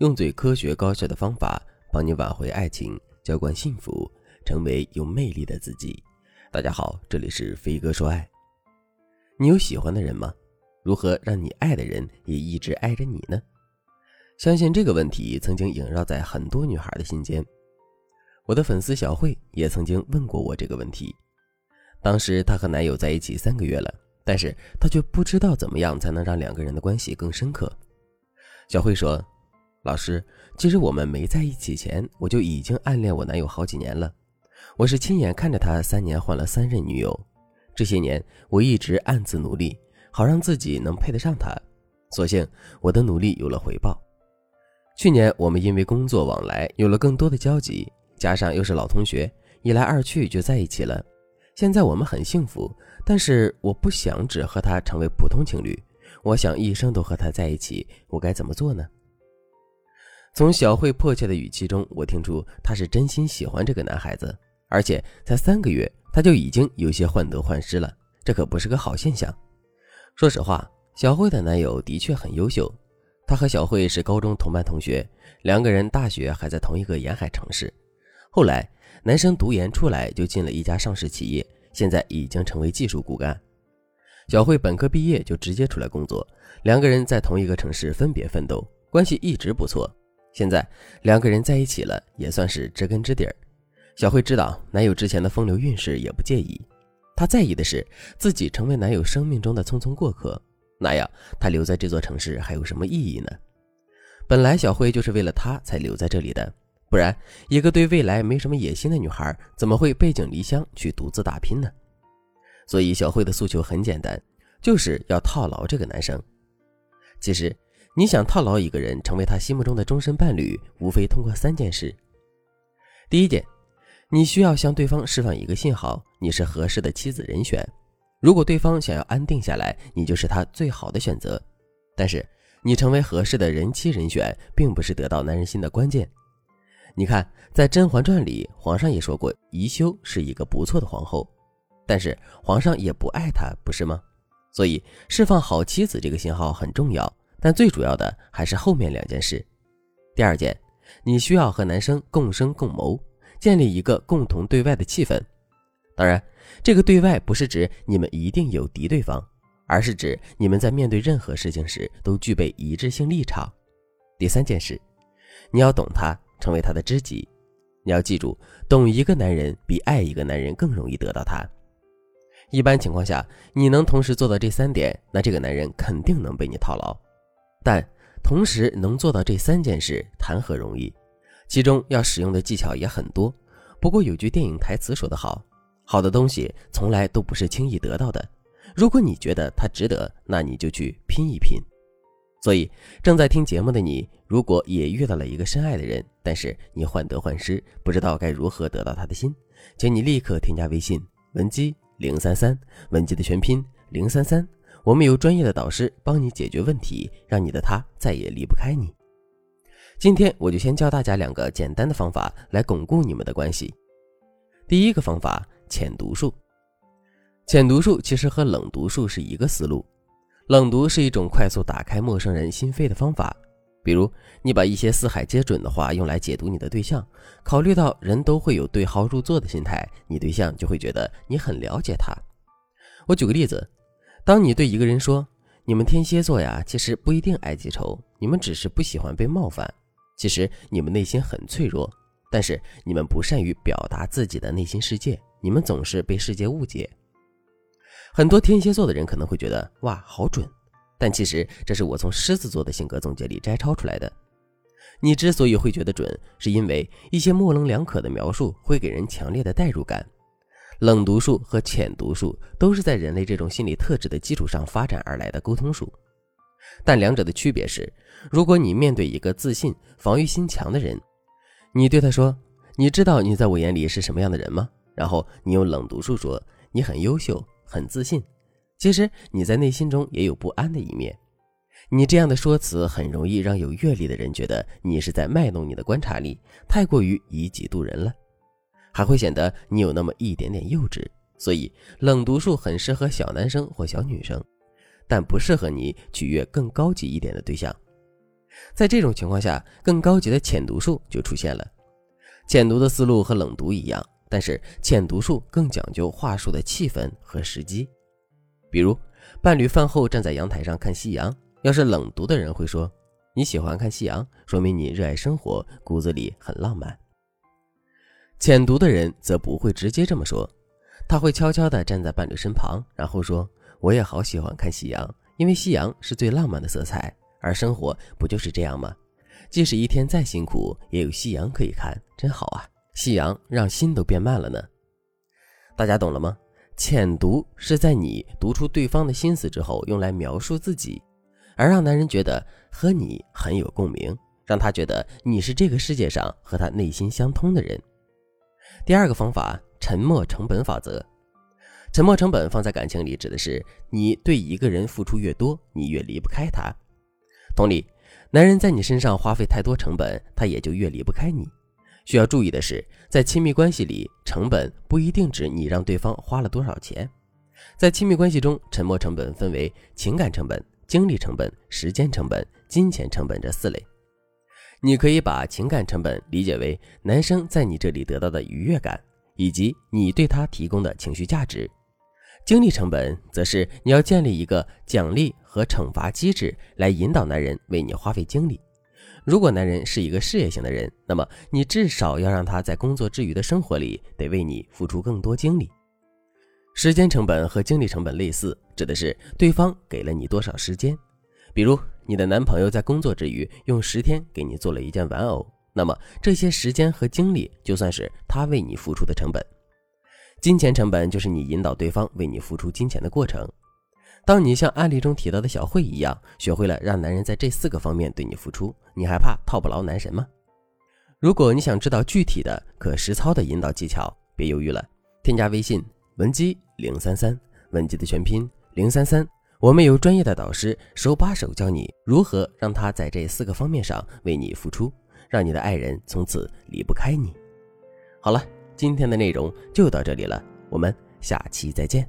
用最科学高效的方法帮你挽回爱情，浇灌幸福，成为有魅力的自己。大家好，这里是飞哥说爱。你有喜欢的人吗？如何让你爱的人也一直爱着你呢？相信这个问题曾经萦绕在很多女孩的心间。我的粉丝小慧也曾经问过我这个问题。当时她和男友在一起三个月了，但是她却不知道怎么样才能让两个人的关系更深刻。小慧说：“老师，其实我们没在一起前，我就已经暗恋我男友好几年了。我是亲眼看着他三年换了三任女友，这些年我一直暗自努力，好让自己能配得上他。所幸我的努力有了回报。去年我们因为工作往来有了更多的交集，加上又是老同学，一来二去就在一起了。现在我们很幸福，但是我不想只和他成为普通情侣。”我想一生都和他在一起，我该怎么做呢？从小慧迫切的语气中，我听出她是真心喜欢这个男孩子，而且才三个月，他就已经有些患得患失了，这可不是个好现象。说实话，小慧的男友的确很优秀，他和小慧是高中同班同学，两个人大学还在同一个沿海城市。后来，男生读研出来就进了一家上市企业，现在已经成为技术骨干。小慧本科毕业就直接出来工作，两个人在同一个城市分别奋斗，关系一直不错。现在两个人在一起了，也算是知根知底儿。小慧知道男友之前的风流韵事也不介意，她在意的是自己成为男友生命中的匆匆过客，那样她留在这座城市还有什么意义呢？本来小慧就是为了他才留在这里的，不然一个对未来没什么野心的女孩，怎么会背井离乡去独自打拼呢？所以，小慧的诉求很简单，就是要套牢这个男生。其实，你想套牢一个人，成为他心目中的终身伴侣，无非通过三件事。第一件，你需要向对方释放一个信号，你是合适的妻子人选。如果对方想要安定下来，你就是他最好的选择。但是，你成为合适的人妻人选，并不是得到男人心的关键。你看，在《甄嬛传》里，皇上也说过，宜修是一个不错的皇后。但是皇上也不爱她，不是吗？所以释放好妻子这个信号很重要，但最主要的还是后面两件事。第二件，你需要和男生共生共谋，建立一个共同对外的气氛。当然，这个对外不是指你们一定有敌对方，而是指你们在面对任何事情时都具备一致性立场。第三件事，你要懂他，成为他的知己。你要记住，懂一个男人比爱一个男人更容易得到他。一般情况下，你能同时做到这三点，那这个男人肯定能被你套牢。但同时能做到这三件事，谈何容易？其中要使用的技巧也很多。不过有句电影台词说得好：“好的东西从来都不是轻易得到的。如果你觉得它值得，那你就去拼一拼。”所以，正在听节目的你，如果也遇到了一个深爱的人，但是你患得患失，不知道该如何得到他的心，请你立刻添加微信文姬。零三三，文姬的全拼零三三，我们有专业的导师帮你解决问题，让你的他再也离不开你。今天我就先教大家两个简单的方法来巩固你们的关系。第一个方法，浅读术。浅读术其实和冷读术是一个思路，冷读是一种快速打开陌生人心扉的方法。比如，你把一些四海皆准的话用来解读你的对象，考虑到人都会有对号入座的心态，你对象就会觉得你很了解他。我举个例子，当你对一个人说：“你们天蝎座呀，其实不一定爱记仇，你们只是不喜欢被冒犯。其实你们内心很脆弱，但是你们不善于表达自己的内心世界，你们总是被世界误解。”很多天蝎座的人可能会觉得：“哇，好准。”但其实这是我从狮子座的性格总结里摘抄出来的。你之所以会觉得准，是因为一些模棱两可的描述会给人强烈的代入感。冷读术和浅读术都是在人类这种心理特质的基础上发展而来的沟通术，但两者的区别是：如果你面对一个自信、防御心强的人，你对他说：“你知道你在我眼里是什么样的人吗？”然后你用冷读术说：“你很优秀，很自信。”其实你在内心中也有不安的一面，你这样的说辞很容易让有阅历的人觉得你是在卖弄你的观察力，太过于以己度人了，还会显得你有那么一点点幼稚。所以冷读术很适合小男生或小女生，但不适合你取悦更高级一点的对象。在这种情况下，更高级的浅读术就出现了。浅读的思路和冷读一样，但是浅读术更讲究话术的气氛和时机。比如，伴侣饭后站在阳台上看夕阳，要是冷读的人会说：“你喜欢看夕阳，说明你热爱生活，骨子里很浪漫。”浅读的人则不会直接这么说，他会悄悄地站在伴侣身旁，然后说：“我也好喜欢看夕阳，因为夕阳是最浪漫的色彩。”而生活不就是这样吗？即使一天再辛苦，也有夕阳可以看，真好啊！夕阳让心都变慢了呢。大家懂了吗？浅读是在你读出对方的心思之后，用来描述自己，而让男人觉得和你很有共鸣，让他觉得你是这个世界上和他内心相通的人。第二个方法，沉默成本法则。沉默成本放在感情里，指的是你对一个人付出越多，你越离不开他。同理，男人在你身上花费太多成本，他也就越离不开你。需要注意的是，在亲密关系里，成本不一定指你让对方花了多少钱。在亲密关系中，沉默成本分为情感成本、精力成本、时间成本、金钱成本这四类。你可以把情感成本理解为男生在你这里得到的愉悦感，以及你对他提供的情绪价值。精力成本则是你要建立一个奖励和惩罚机制来引导男人为你花费精力。如果男人是一个事业型的人，那么你至少要让他在工作之余的生活里得为你付出更多精力。时间成本和精力成本类似，指的是对方给了你多少时间。比如你的男朋友在工作之余用十天给你做了一件玩偶，那么这些时间和精力就算是他为你付出的成本。金钱成本就是你引导对方为你付出金钱的过程。当你像案例中提到的小慧一样，学会了让男人在这四个方面对你付出，你还怕套不牢男神吗？如果你想知道具体的可实操的引导技巧，别犹豫了，添加微信文姬零三三，文姬的全拼零三三，我们有专业的导师手把手教你如何让他在这四个方面上为你付出，让你的爱人从此离不开你。好了。今天的内容就到这里了，我们下期再见。